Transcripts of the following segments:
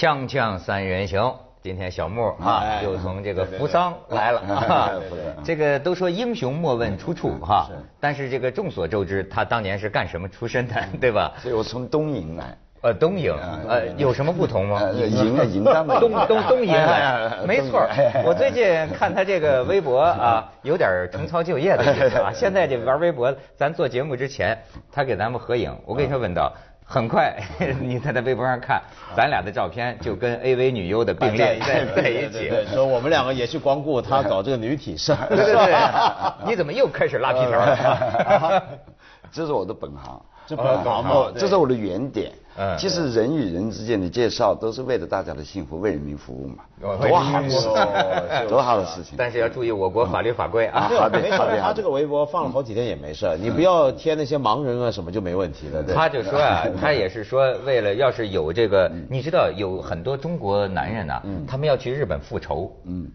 锵锵三人行，今天小木啊哎又从这个扶桑来了啊。这个都说英雄莫问出处哈是，但是这个众所周知，他当年是干什么出身的，对吧？所以我从东营来。呃，东营，呃，有什么不同吗？呃营啊营东东东营没错。我最近看他这个微博啊，有点重操旧业的意思啊。现在这玩微博，咱做节目之前，他给咱们合影。我跟你说，文道，很快 你在他微博上看，咱俩的照片就跟 AV 女优的并列在在一起。对说我们两个也去光顾他搞这个女体盛。对对对，你怎么又开始拉皮条了？这是我的本行，这本行这是我的原点嗯。其实人与人之间的介绍都是为了大家的幸福，为人民服务嘛，哦多好的事多好的事情。但是要注意我国法律法规啊。对好的 没事，他这个微博放了好几天也没事，你不要贴那些盲人啊什么就没问题了。对。他就说啊，他也是说，为了要是有这个，你知道有很多中国男人呐，他们要去日本复仇，嗯，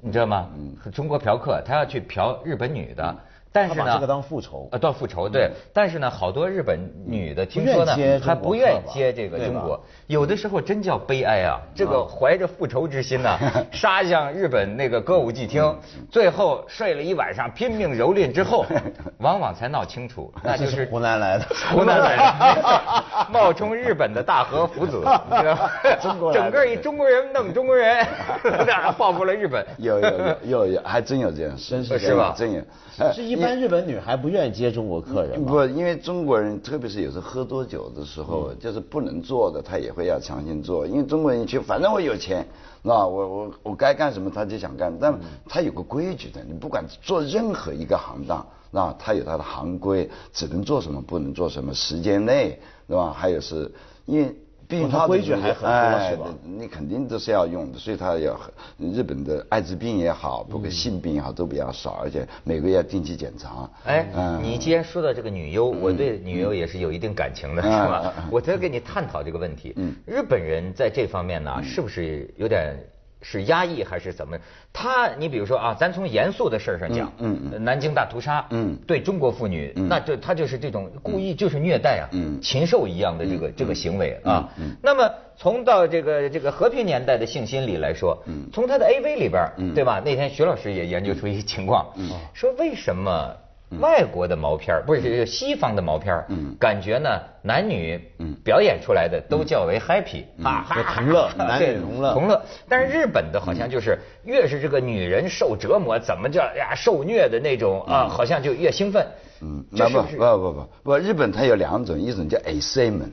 你知道吗？中国嫖客他要去嫖日本女的，但是呢，这个当复仇。呃，当复仇对，但是呢，好多日本女的听说呢还不愿客吧接这个中国，有的时候真叫悲哀啊！这个怀着复仇之心呢，杀向日本那个歌舞伎厅，最后睡了一晚上，拼命蹂躏之后，往往才闹清楚，那就是是湖南来的。湖南来的，冒充日本的大和福子，整个一中国人弄中国人，报复了日本。有有有有有，还真有这样事，真是是吧？真有。呃是一般日本女孩不愿意接中国客人？不，因为中国人，特别是有时候喝多酒的时候，就是不能做的，他也会要强行做。因为中国人去，反正我有钱，那我我我该干什么他就想干，但他有个规矩的，你不管做任何一个行当，那他有他的行规，只能做什么，不能做什么，时间内，对吧？还有是因为。避孕哦它的规矩还很多哎是吧你肯定都是要用的，所以他要日本的艾滋病也好，包括性病也好都比较少，而且每个月要定期检查。哎，嗯你既然说到这个女优，我对女优也是有一定感情的，是嗯吧？我特跟你探讨这个问题嗯。日本人在这方面呢，是不是有点是压抑还是怎么？他，你比如说啊，咱从严肃的事儿上讲，嗯嗯南京大屠杀，嗯。对中国妇女，嗯。那就他就是这种故意就是虐待啊，嗯禽兽一样的这个这个行为啊。那么从到这个这个和平年代的性心理来说，嗯。从他的 AV 里边对吧？那天徐老师也研究出一个情况，说为什么嗯外国的毛片儿不是西方的毛片感觉呢男女嗯。表演出来的都较为 happy 啊，同乐 男女同乐。同乐。但是日本的好像就是越是这个女人受折磨，怎么叫呀受虐的那种啊，好像就越兴奋。嗯，那不不不不不不，日本它有两种，一种叫 A C 门。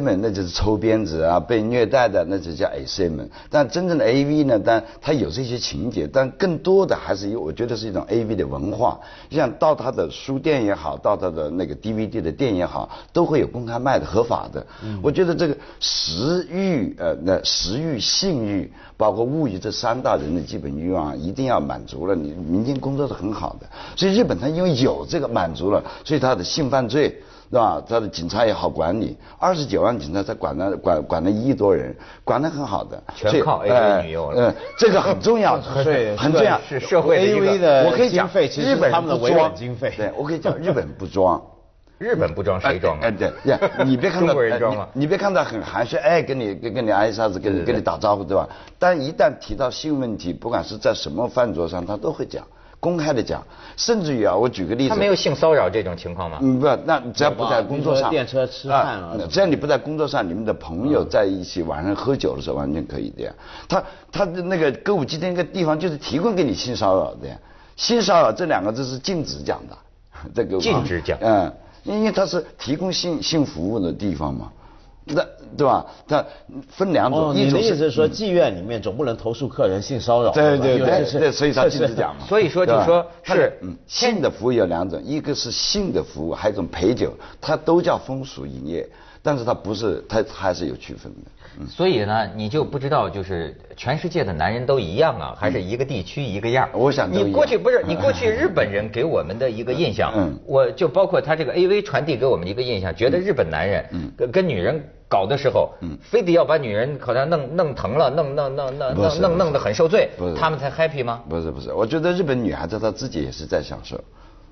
门那就是抽鞭子啊，被虐待的那就叫 A C 门。但真正的 A V 呢，但它有这些情节，但更多的还是有，我觉得是一种 A V 的文化。像到它的书店也好，到它的那个 D V D 的店也好，都会有公开卖的合法的。我觉得这个食欲呃，那食欲、性欲，包括物欲这三大人的基本欲望，一定要满足了，你明天工作是很好的。所以日本它因为有这个满足了，所以它的性犯罪。对吧？他的警察也好管理，二十九万警察才管了管管了一亿多人，管得很好的。全靠 AV 呃女优了呃，这个很重要，很很重要。是社会的我可以讲，其实日本他们的维不装稳经费。对，我可以讲，日本不装。日本不装 谁装哎，啊？对，呀，你别看到中国人装吗呃你你别看到很含蓄，哎，跟你跟跟你挨一下子，跟你跟你打招呼，对吧？但一旦提到性问题，不管是在什么饭桌上，他都会讲，公开的讲，甚至于啊，我举个例子，他没有性骚扰这种情况吗？嗯，不，那只要不在工作上，电车吃饭啊只要你不在工作上，你们的朋友在一起晚上喝酒的时候，完全可以的呀。他他的那个歌舞伎町那个地方就是提供给你性骚扰的呀，性骚扰这两个字是禁止讲的，这个禁止讲。嗯，因为它是提供性性服务的地方嘛，那对吧？它分两种，哦，一种你的意思是说，妓院里面总不能投诉客人性骚扰？对对对所以他禁止讲嘛。所以说就说是嗯，性的服务有两种，一个是性的服务，还有一种陪酒，它都叫风俗营业，但是它不是，它它还是有区分的。所以呢，你就不知道，就是全世界的男人都一样啊，还是一个地区一个样？我想你过去不是你过去日本人给我们的一个印象，嗯。我就包括他这个 AV 传递给我们一个印象，觉得日本男人跟跟女人搞的时候，非得要把女人好像弄弄疼了，弄弄弄弄弄弄弄得很受罪不是，他们才 happy 吗？不是不是，我觉得日本女孩子她自己也是在享受，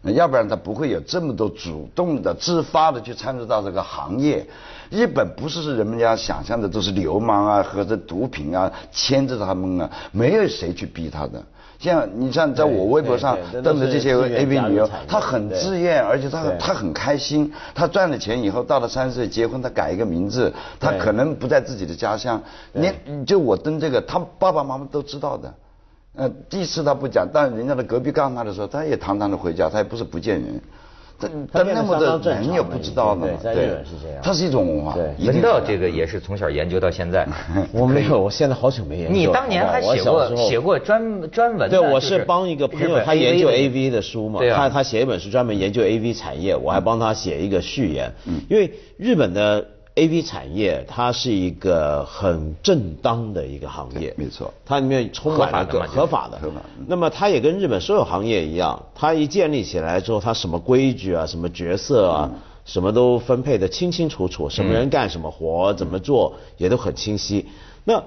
要不然他不会有这么多主动的、自发的去参与到这个行业。日本不是是人们家想象的都是流氓啊或者毒品啊牵着他们啊，没有谁去逼他的。像你像在我微博上登的这些都是自愿 AV 女优她很自愿，而且她她很开心。她赚了钱以后，到了三十岁结婚，她改一个名字，她可能不在自己的家乡。对连就我登这个，她爸爸妈妈都知道的。呃，第一次他不讲，但人家的隔壁告诉他的时候，他也堂堂的回家，他也不是不见人。但但那么的人也不知道呢对，在日本是这样它是一种文化。对文道这个也是从小研究到现在。我没有，我现在好久没研究了。你当年还写过写过专专文的，对，我是帮一个朋友，他研究 AV AV 的书嘛，他他写一本书专门研究 AV 产业，我还帮他写一个序言。因为日本的 AV 产业，它是一个很正当的一个行业，没错它里面充满了各合法的合法的。那么它也跟日本所有行业一样，它一建立起来之后，它什么规矩啊，什么角色啊。什么都分配的清清楚楚，什么人干什么活，怎么做也都很清晰。那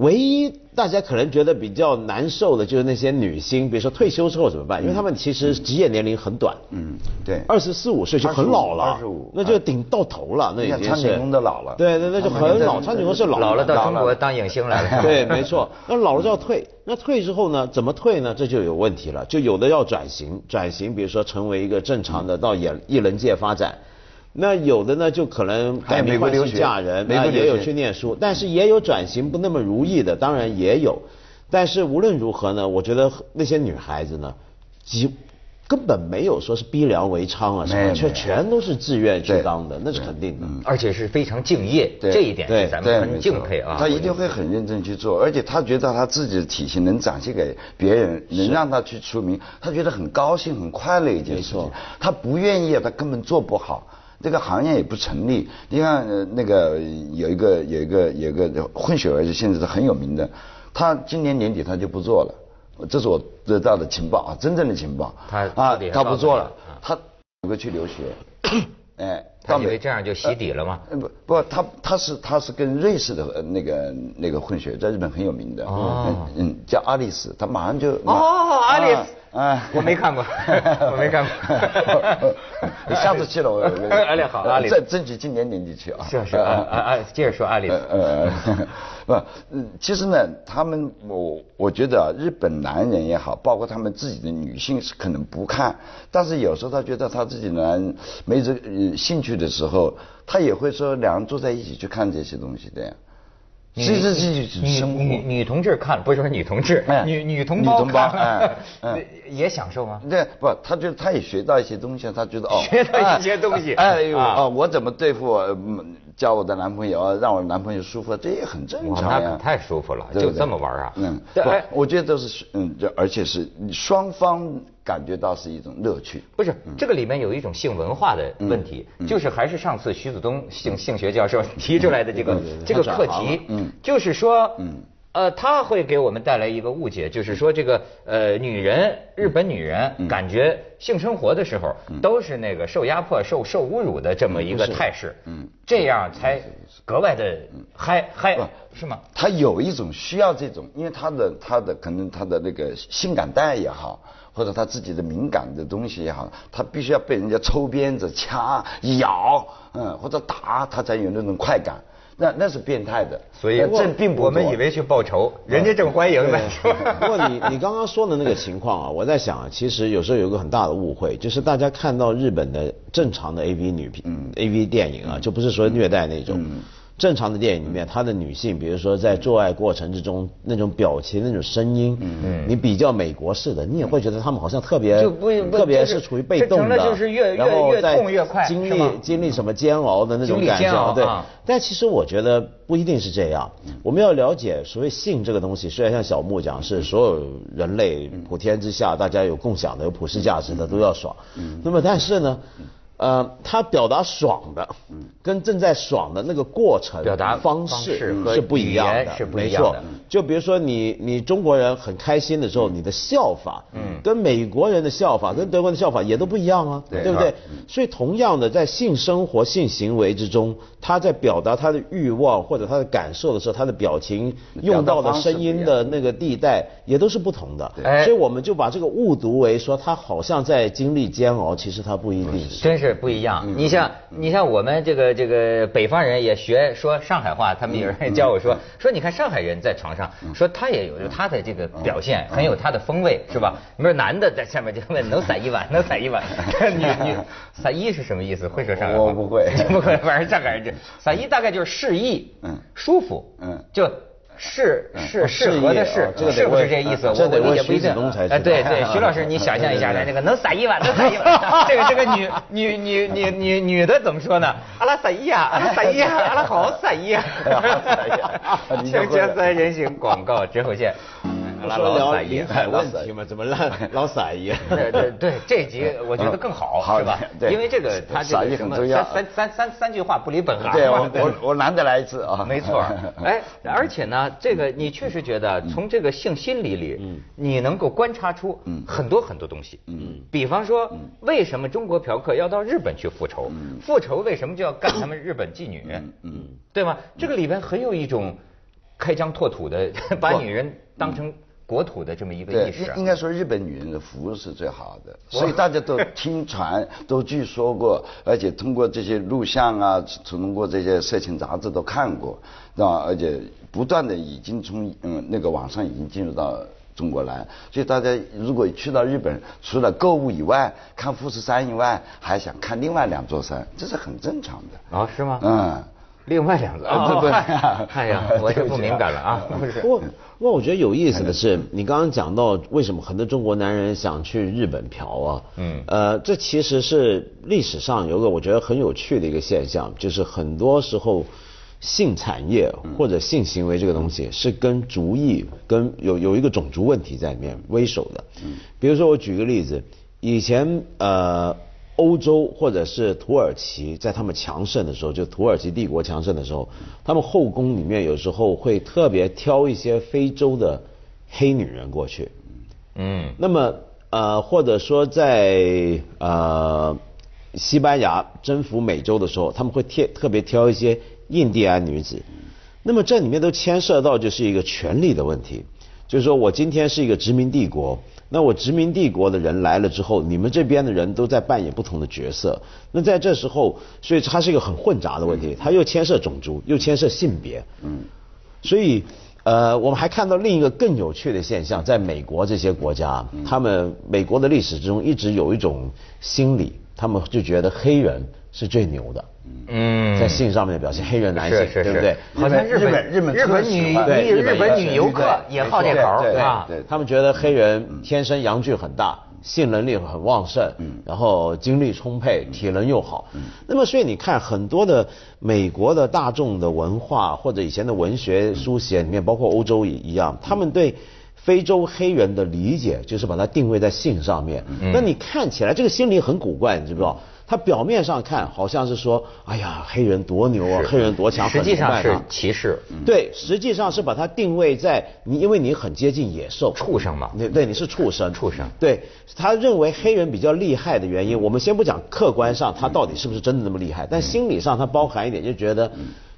唯一大家可能觉得比较难受的就是那些女星，比如说退休之后怎么办？因为她们其实职业年龄很短，嗯，对。二十四五岁就很老了，二十五那就顶到头了，那已经苍井空都老了对对，那就很老。苍井空是老了老了到中国当影星来了。对，没错。那老了就要退，那退之后呢？怎么退呢？这就有问题了。就有的要转型，转型，比如说成为一个正常的到演艺人界发展。那有的呢，就可能改名换姓美国留学嫁人，美国留啊也有去念书，但是也有转型不那么如意的，当然也有。但是无论如何呢，我觉得那些女孩子呢，几根本没有说是逼良为娼啊什么，却没有没有全都是自愿去当的，那是肯定的。而且是非常敬业，对这一点对是咱，们很敬佩啊。他一定会很认真去做，而且他觉得他自己的体型能展现给别人，能让他去出名，他觉得很高兴、很快乐一件事情。他不愿意，他根本做不好。这个行业也不成立。你看，呃那个有一个有一个有一个混血儿，现在是很有名的，他今年年底他就不做了，这是我得到的情报啊，真正的情报。他啊他不做了。他有个去留学，哎，他以为这样就洗底了吗？呃不不，他他是他是跟瑞士的呃那个那个混血，在日本很有名的，哦。嗯嗯，叫阿丽丝，他马上就哦阿丽丝啊，我没看过 我没看过。你下次去了我 我阿里好阿丽丝争争取今年年底去啊，是是啊啊啊！接着说阿里。呃呃，不，嗯，其实呢，他们我我觉得啊，日本男人也好，包括他们自己的女性是可能不看，但是有时候他觉得他自己男没这兴趣的时候，他也会说两人坐在一起去看这些东西的呀。女其实这就是女生活。女女同志看，不是说女同志，哎女女同胞 也享受吗？对，不，他觉得他也学到一些东西，他觉得哦，学到一些东西哎 哎呦啊哦，我怎么对付我嗯交我的男朋友，让我男朋友舒服，这也很正，常呀。那可太舒服了，就这么玩啊？嗯，对，哎，我觉得都是嗯，这而且是双方感觉到是一种乐趣。不是，这个里面有一种性文化的问题，嗯。就是还是上次徐子东性性学教授提出来的这个嗯这个课题嗯，就是说嗯，呃，他会给我们带来一个误解，就是说这个呃，女人，日本女人嗯。感觉性生活的时候都是那个受压迫、受受侮辱的这么一个态势，嗯。这样才格外的嗨嗨，是吗？他有一种需要这种，因为他的他的可能他的那个性感带也好，或者他自己的敏感的东西也好，他必须要被人家抽鞭子、掐、咬，嗯，或者打，他才有那种快感。那那是变态的，所以那这并不我们以为去报仇，人家正欢迎呢，不过你你刚刚说的那个情况啊，我在想啊，其实有时候有一个很大的误会，就是大家看到日本的正常的 AV 女片、AV 电影啊，就不是说虐待那种。正常的电影里面，她的女性，比如说在做爱过程之中那种表情、那种声音，嗯，你比较美国式的，你也会觉得他们好像特别就不不特别就是是处于被动的，这成了就是越越越然后在痛越快经历经历什么煎熬的那种感觉，对。但其实我觉得不一定是这样。我们要了解所谓性这个东西，虽然像小木讲是所有人类普天之下大家有共享的、有普世价值的都要爽。那么但是呢，呃，他表达爽的，跟正在爽的那个过程、表达方方式是不一样的，是不一没错样的。就比如说你你中国人很开心的时候，你的笑法，嗯，跟美国人的笑法、跟德国人的笑法也都不一样啊，对对不对？所以同样的，在性生活、性行为之中，他在表达他的欲望或者他的感受的时候，他的表情用到的声音的那个地带也都是不同的。哎所以我们就把这个误读为说他好像在经历煎熬，其实他不一定是。真是不一样。你像你像我们这个这个北方人也学说上海话，他们有人教我说说你看上海人在床上，说他也有他的这个表现，很有他的风味，是吧？你说男的在下面就问能撒一碗，能撒一碗，女女 撒一是什么意思？会说上海话？我不会 不会，反正上海人这撒一大概就是示意，嗯舒服，嗯就。适适适合的适适意哦，这个得是不是这意思？这我我理得问徐子解不一定哎，对对，徐老师，你想象一下，来这个能撒一碗，能撒一碗，这个这个女女女女女女的怎么说呢？阿拉撒一呀，阿拉撒一呀，阿拉好撒一呀。锵锵三人行广告之后见。阿拉老撒一。海问题嘛，怎么让 老撒一？对对对，这集我觉得更好，是吧？对因为这个他这个什么三三三三句话不离本行。对我我我难得来一次啊。没错，哎，而且呢，这个你确实觉得从这个性心理里，你能够观察出很多很多东西。嗯，比方说，为什么中国嫖客要到日本去复仇？复仇为什么就要干他们日本妓女？嗯，对吗？这个里边很有一种开疆拓土的，把女人当成国土的这么一个意识啊应。该说日本女人的服务是最好的，所以大家都听传，都据说过，而且通过这些录像啊，通过这些色情杂志都看过，那而且不断的已经从嗯那个网上已经进入到。中国来，所以大家如果去到日本，除了购物以外，看富士山以外，还想看另外两座山，这是很正常的。哦，是吗？嗯，另外两个啊哦，对对嗨哎呀，我就不敏感了啊，不是不。过，不过我觉得有意思的是，你刚刚讲到为什么很多中国男人想去日本嫖啊？嗯呃，这其实是历史上有个我觉得很有趣的一个现象，就是很多时候性产业或者性行为这个东西是跟族裔跟有有一个种族问题在里面为首的。比如说我举个例子，以前呃。欧洲或者是土耳其，在他们强盛的时候，就土耳其帝国强盛的时候，他们后宫里面有时候会特别挑一些非洲的黑女人过去。嗯那么呃，或者说在呃西班牙征服美洲的时候，他们会贴特别挑一些印第安女子。那么这里面都牵涉到就是一个权力的问题，就是说我今天是一个殖民帝国，那我殖民帝国的人来了之后，你们这边的人都在扮演不同的角色。那在这时候，所以它是一个很混杂的问题，它又牵涉种族，又牵涉性别。嗯。所以，呃，我们还看到另一个更有趣的现象，在美国这些国家，他们美国的历史之中一直有一种心理，他们就觉得黑人是最牛的。嗯，在性上面的表现，黑人男性，对不对？好像日本日本日本女日本女游客也好这口对对啊。对他们觉得黑人天生阳具很大，性能力很旺盛，然后精力充沛，体能又好。那么，所以你看很多的美国的大众的文化或者以前的文学书写里面，包括欧洲也一样，他们对。非洲黑人的理解就是把它定位在性上面，那你看起来这个心理很古怪，你知不知道？他表面上看好像是说，哎呀，黑人多牛啊，黑人多强，实际上是歧视，对，实际上是把它定位在你，因为你很接近野兽，畜生嘛对对，你是畜生，畜生。对，他认为黑人比较厉害的原因，我们先不讲客观上他到底是不是真的那么厉害，但心理上他包含一点，就觉得。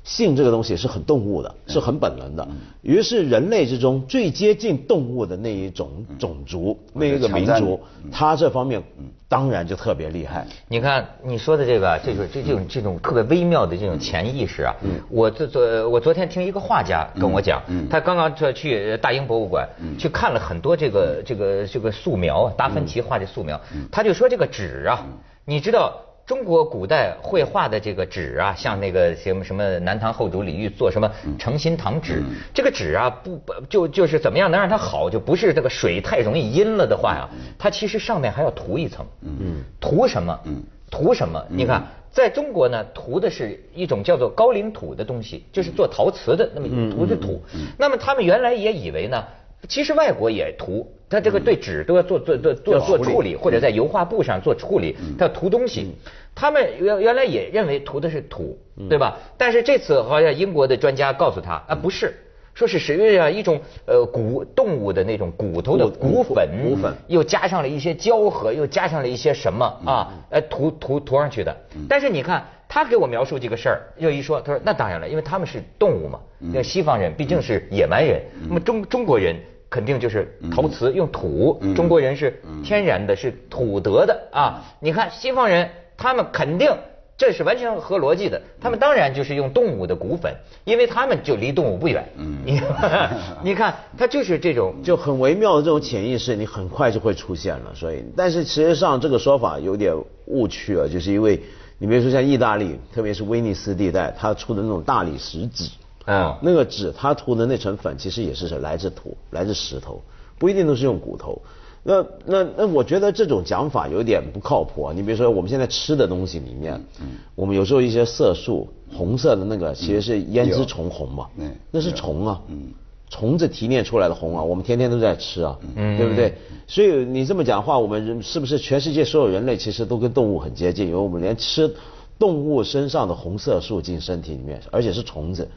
性这个东西是很动物的，是很本能的。于是人类之中最接近动物的那一种种族，那一个民族，他这方面当然就特别厉害。你看你说的这个，这种这这种这种特别微妙的这种潜意识啊，我昨昨我昨天听一个画家跟我讲，他刚刚这去大英博物馆去看了很多这个这个这个素描，达芬奇画的素描，他就说这个纸啊，你知道。中国古代绘画的这个纸啊，像那个什么什么南唐后主李煜做什么诚心堂纸，这个纸啊不不就就是怎么样能让它好，就不是这个水太容易阴了的话呀，它其实上面还要涂一层，嗯，涂什么？嗯，涂什么？你看。在中国呢，涂的是一种叫做高岭土的东西，就是做陶瓷的那么涂的土。那么他们原来也以为呢，其实外国也涂，它这个对纸都要做做做做做处理，或者在油画布上做处理，它要涂东西。他们原原来也认为涂的是土，对吧？但是这次好像英国的专家告诉他啊，不是。说是实际上一种呃骨动物的那种骨头的骨粉，骨粉又加上了一些胶合，又加上了一些什么啊？呃，涂涂涂上去的。但是你看他给我描述这个事儿，又一说，他说那当然了，因为他们是动物嘛，那西方人毕竟是野蛮人，那么中中国人肯定就是陶瓷用土，中国人是天然的，是土得的啊。你看西方人，他们肯定。这是完全合逻辑的，他们当然就是用动物的骨粉，因为他们就离动物不远。嗯，你 你看，他就是这种就很微妙的这种潜意识，你很快就会出现了。所以，但是实际上这个说法有点误区啊，就是因为你比如说像意大利，特别是威尼斯地带，它出的那种大理石纸，啊，那个纸它涂的那层粉其实也是来自土，来自石头，不一定都是用骨头。那那那，我觉得这种讲法有点不靠谱啊！你比如说，我们现在吃的东西里面，嗯，我们有时候一些色素，红色的那个其实是胭脂虫红嘛，嗯，那是虫啊，嗯，虫子提炼出来的红啊，我们天天都在吃啊，嗯，对不对？所以你这么讲话，我们人是不是全世界所有人类其实都跟动物很接近？因为我们连吃动物身上的红色素进身体里面，而且是虫子。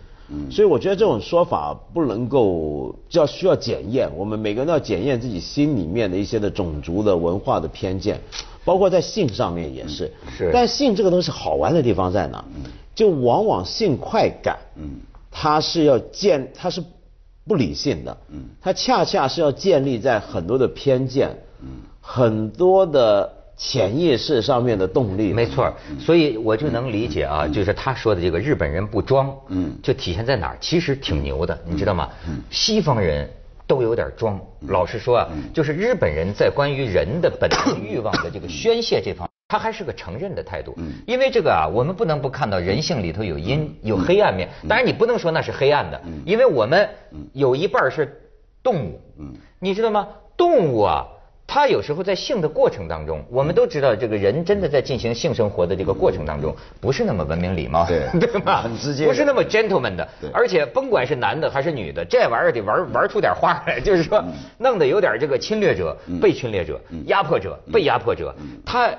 所以我觉得这种说法不能够，要需要检验。我们每个人都要检验自己心里面的一些的种族的文化的偏见，包括在性上面也是。是。但性这个东西好玩的地方在哪？就往往性快感，嗯，它是要建，它是不理性的，嗯，它恰恰是要建立在很多的偏见，嗯，很多的。潜意识上面的动力，没错，所以我就能理解啊，就是他说的这个日本人不装，嗯，就体现在哪儿？其实挺牛的，你知道吗？西方人都有点装。老实说啊，就是日本人在关于人的本能欲望的这个宣泄这方，他还是个承认的态度。因为这个啊，我们不能不看到人性里头有阴有黑暗面。当然你不能说那是黑暗的，因为我们有一半是动物，你知道吗？动物啊。他有时候在性的过程当中，我们都知道，这个人真的在进行性生活的这个过程当中，不是那么文明礼貌，对。对吧？很直接，不是那么 gentleman 的。而且甭管是男的还是女的，这玩意儿得玩玩出点花来，就是说，弄得有点这个侵略者、被侵略者、压迫者、被压迫者，他。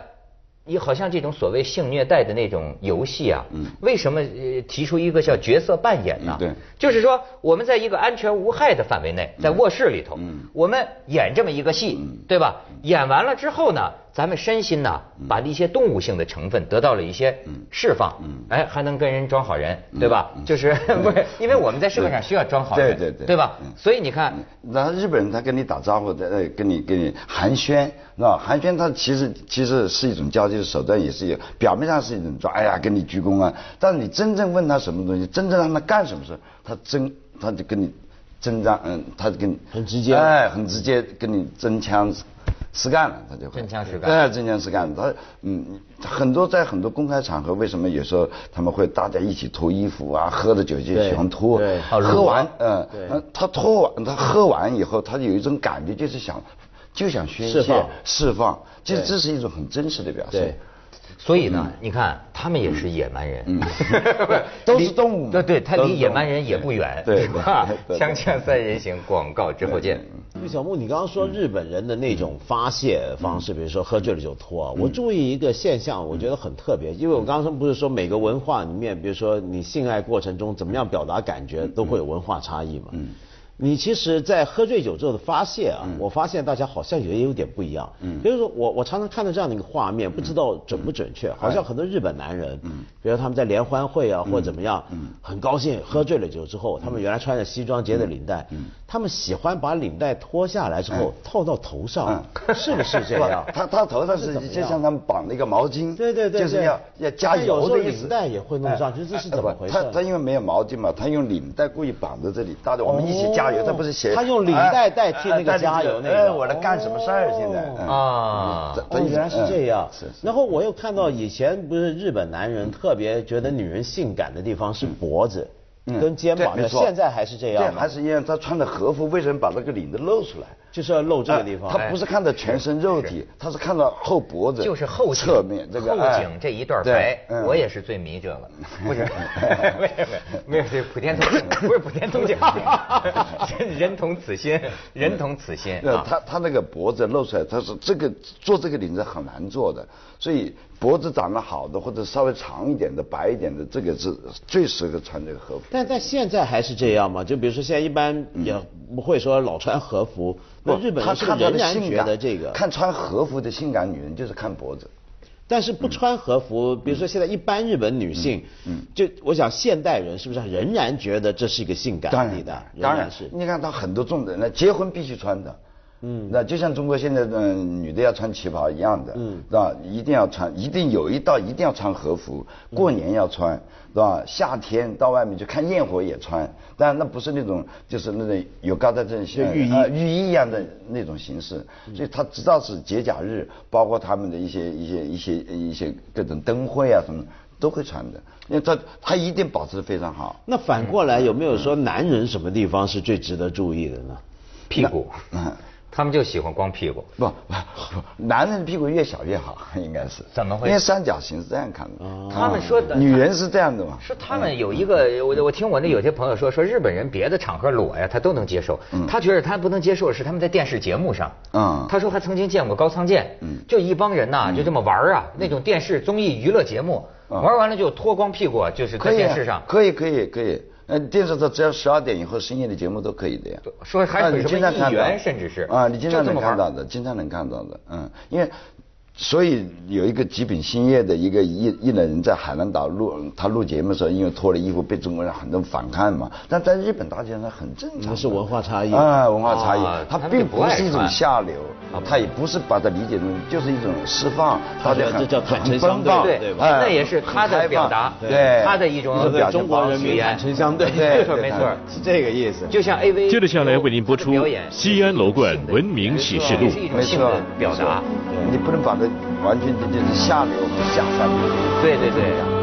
你好像这种所谓性虐待的那种游戏啊，为什么提出一个叫角色扮演呢？对，就是说我们在一个安全无害的范围内，在卧室里头，我们演这么一个戏，对吧？演完了之后呢？咱们身心呢，把一些动物性的成分得到了一些释放，哎，还能跟人装好人，对吧？就是 不是？因为我们在社会上需要装好人，对对对，对吧？所以你看，那日本人他跟你打招呼，在跟你跟你寒暄，是吧寒暄他其实其实是一种交际的手段，也是有表面上是一种说，哎呀，跟你鞠躬啊。但是你真正问他什么东西，真正让他干什么事，他真他就跟你真张，嗯，他就跟你很直接，哎，很直接跟你真枪。实干了，他就会真枪实干。哎，真枪实干。他嗯，很多在很多公开场合，为什么有时候他们会大家一起脱衣服啊？喝着酒就喜欢脱。对，喝完，嗯，他脱完，他喝完以后，他有一种感觉，就是想就想宣泄、释放，其实这是一种很真实的表现。所以呢，你看他们也是野蛮人，都是动物。对对，他离野蛮人也不远。对吧，锵锵三人行，广告之后见。小木，你刚刚说日本人的那种发泄方式，比如说喝醉了就脱。我注意一个现象，我觉得很特别，因为我刚刚不是说每个文化里面，比如说你性爱过程中怎么样表达感觉，都会有文化差异嘛。你其实，在喝醉酒之后的发泄啊，我发现大家好像也有点不一样。嗯，比如说我我常常看到这样的一个画面，不知道准不准确，好像很多日本男人，嗯，比如他们在联欢会啊或者怎么样，嗯，很高兴喝醉了酒之后，他们原来穿着西装结的领带，嗯，他们喜欢把领带脱下来之后套到头上，是不是这样？他他头上是就像他们绑了一个毛巾，对对对，就是要要加油的意思。领带也会弄上去，这是怎么回事？他他因为没有毛巾嘛，他用领带故意绑在这里，大家我们一起加。加油，他不是写他用领带代替那个加油那个，我来干什么事儿？现在啊，原来是这样。是然后我又看到以前不是日本男人特别觉得女人性感的地方是脖子，嗯跟肩膀现在还是这样对，还是一样。他穿的和服为什么把那个领子露出来？就是要露这个地方。他不是看到全身肉体，他是看到后脖子，就是后侧面这个后哎颈这一段白，嗯我也是最迷这个，不是，没有没有没有，这普天同庆，不是普天同庆，人人同此心，人同此心。他他那个脖子露出来，他是这个做这个领子很难做的，所以脖子长得好的或者稍微长一点的、白一点的，这个是最适合穿这个和服。但但现在还是这样吗？就比如说现在一般也不会说老穿和服，那日本人是仍然觉得这个？看穿和服的性感女人就是看脖子。但是不穿和服，比如说现在一般日本女性，嗯就我想现代人是不是仍然觉得这是一个性感当然的？当然是。你看他很多重的，那结婚必须穿的。嗯，那就像中国现在的、嗯女的要穿旗袍一样的，嗯，是吧？一定要穿，一定有一道一定要穿和服，过年要穿，是吧？夏天到外面去看焰火也穿，但那不是那种就是那种有高大正就浴衣呃浴衣一样的那种形式，所以他知道是节假日，包括他们的一些一些一些一些各种灯会啊什么都会穿的，因为他他一定保持的非常好。那反过来有没有说男人什么地方是最值得注意的呢？屁股嗯，他们就喜欢光屁股。不不不，男人屁股越小越好，应该是。怎么回事因为三角形是这样看的。他们说的女人是这样的嘛？是他们有一个，我我听我那有些朋友说，说日本人别的场合裸呀，他都能接受，他觉得他不能接受的是他们在电视节目上，嗯他说还曾经见过高仓健，就一帮人呐，就这么玩儿啊，那种电视综艺娱乐节目，嗯玩完了就脱光屁股，就是在可以啊电视上，可以可以可以。呃，电视上只要十二点以后深夜的节目都可以的呀。说还有什么议经常看到员甚至是啊，你经常能看到的，经常能看到的，嗯，因为。所以有一个极品兴业的一个艺艺人，在海南岛录他录节目的时候，因为脱了衣服被中国人很多反看嘛，但在日本大街上很正常是文化差异。啊，文化差异。啊，它他并不是一种下流，它也不是把它理解成就是一种释放，大家很这叫坦诚很相对奔放对那也是他的表达对，他的一种对表现中国人民坦诚相对，对没错没错。是这个意思。就像 AV，接着下来为您播出表演西安楼冠文明启示录。也是一种没错表达，你不能把它完全就是下流和下三流。对对对。